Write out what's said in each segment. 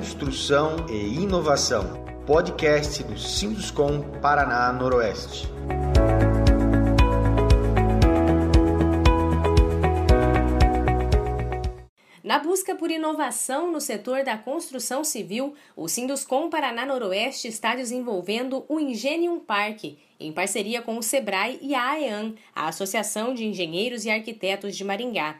Construção e Inovação, podcast do Sinduscom Paraná Noroeste. Na busca por inovação no setor da construção civil, o Sinduscom Paraná Noroeste está desenvolvendo o Ingenium Park, em parceria com o SEBRAE e a AEAN, a Associação de Engenheiros e Arquitetos de Maringá.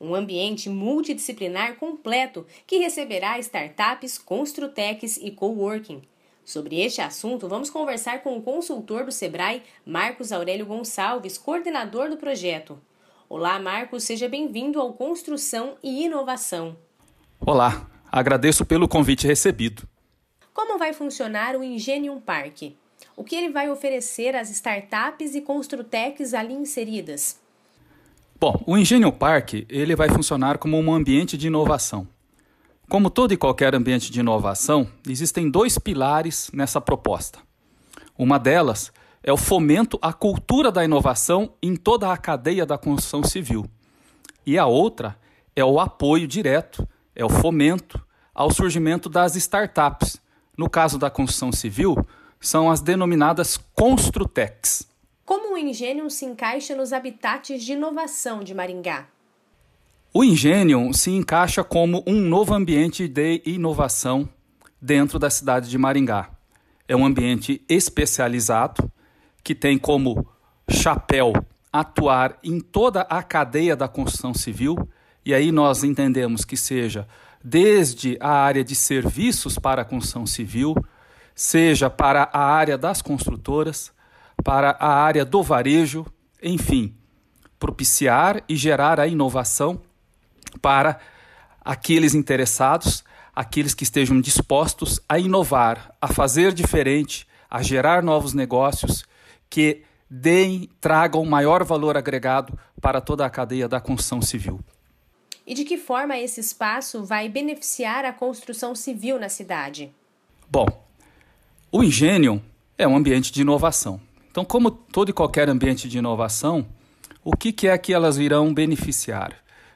Um ambiente multidisciplinar completo que receberá startups, construtecs e coworking. Sobre este assunto, vamos conversar com o consultor do SEBRAE, Marcos Aurélio Gonçalves, coordenador do projeto. Olá, Marcos, seja bem-vindo ao Construção e Inovação. Olá, agradeço pelo convite recebido. Como vai funcionar o Ingenium Park? O que ele vai oferecer às startups e construtecs ali inseridas? Bom, o Ingenium Park ele vai funcionar como um ambiente de inovação. Como todo e qualquer ambiente de inovação, existem dois pilares nessa proposta. Uma delas é o fomento à cultura da inovação em toda a cadeia da construção civil. E a outra é o apoio direto, é o fomento ao surgimento das startups. No caso da construção civil, são as denominadas Construtecs. O Ingenium se encaixa nos habitats de inovação de Maringá? O Ingenium se encaixa como um novo ambiente de inovação dentro da cidade de Maringá. É um ambiente especializado que tem como chapéu atuar em toda a cadeia da construção civil, e aí nós entendemos que seja desde a área de serviços para a construção civil, seja para a área das construtoras, para a área do varejo, enfim, propiciar e gerar a inovação para aqueles interessados, aqueles que estejam dispostos a inovar, a fazer diferente, a gerar novos negócios que deem, tragam maior valor agregado para toda a cadeia da construção civil. E de que forma esse espaço vai beneficiar a construção civil na cidade? Bom, o Ingenium é um ambiente de inovação. Então, como todo e qualquer ambiente de inovação, o que, que é que elas irão beneficiar?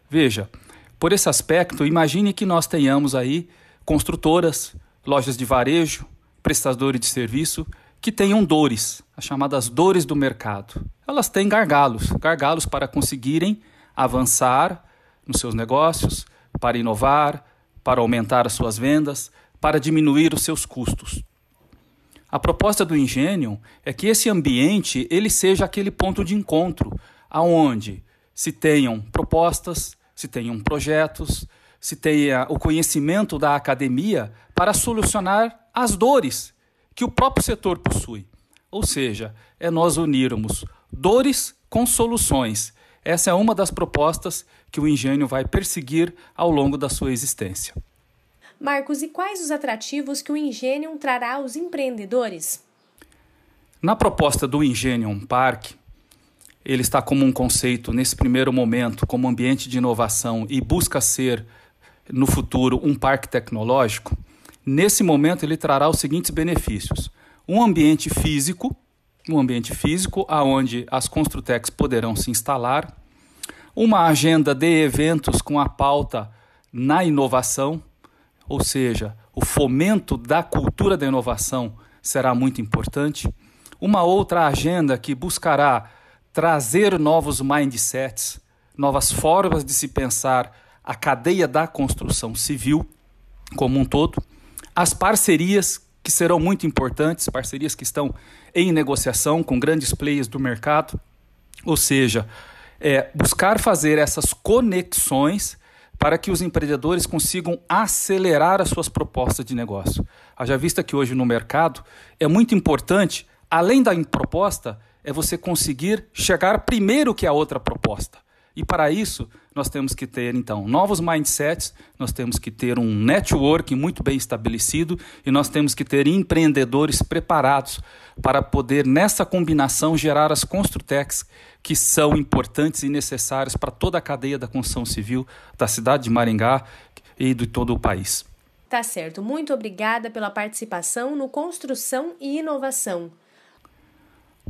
Veja, por esse aspecto, imagine que nós tenhamos aí construtoras, lojas de varejo, prestadores de serviço que tenham dores, as chamadas dores do mercado. Elas têm gargalos, gargalos para conseguirem avançar nos seus negócios, para inovar, para aumentar as suas vendas, para diminuir os seus custos. A proposta do Ingenium é que esse ambiente ele seja aquele ponto de encontro aonde se tenham propostas, se tenham projetos, se tenha o conhecimento da academia para solucionar as dores que o próprio setor possui. Ou seja, é nós unirmos dores com soluções. Essa é uma das propostas que o engenho vai perseguir ao longo da sua existência. Marcos, e quais os atrativos que o Ingenium trará aos empreendedores? Na proposta do Ingenium Park, ele está como um conceito nesse primeiro momento, como ambiente de inovação e busca ser no futuro um parque tecnológico. Nesse momento, ele trará os seguintes benefícios: um ambiente físico, um ambiente físico aonde as Construtecs poderão se instalar, uma agenda de eventos com a pauta na inovação, ou seja, o fomento da cultura da inovação será muito importante. Uma outra agenda que buscará trazer novos mindsets, novas formas de se pensar a cadeia da construção civil como um todo as parcerias que serão muito importantes, parcerias que estão em negociação com grandes players do mercado, ou seja, é, buscar fazer essas conexões para que os empreendedores consigam acelerar as suas propostas de negócio. Haja vista que hoje no mercado é muito importante, além da proposta, é você conseguir chegar primeiro que a outra proposta. E para isso, nós temos que ter, então, novos mindsets, nós temos que ter um network muito bem estabelecido e nós temos que ter empreendedores preparados para poder, nessa combinação, gerar as construtecs que são importantes e necessárias para toda a cadeia da construção civil da cidade de Maringá e de todo o país. Tá certo. Muito obrigada pela participação no Construção e Inovação.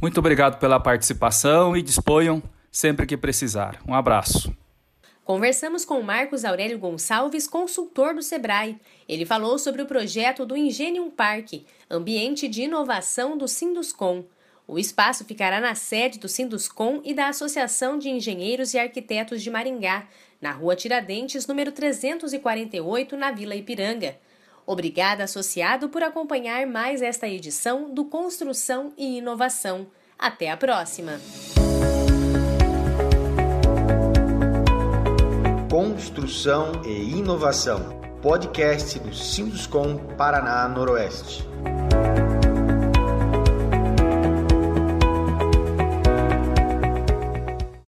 Muito obrigado pela participação e disponham sempre que precisar. Um abraço. Conversamos com Marcos Aurélio Gonçalves, consultor do Sebrae. Ele falou sobre o projeto do Ingenium Park, ambiente de inovação do Sinduscom. O espaço ficará na sede do Sinduscom e da Associação de Engenheiros e Arquitetos de Maringá, na Rua Tiradentes, número 348, na Vila Ipiranga. Obrigada, associado, por acompanhar mais esta edição do Construção e Inovação. Até a próxima! Construção e Inovação, podcast do Sinduscom Paraná Noroeste.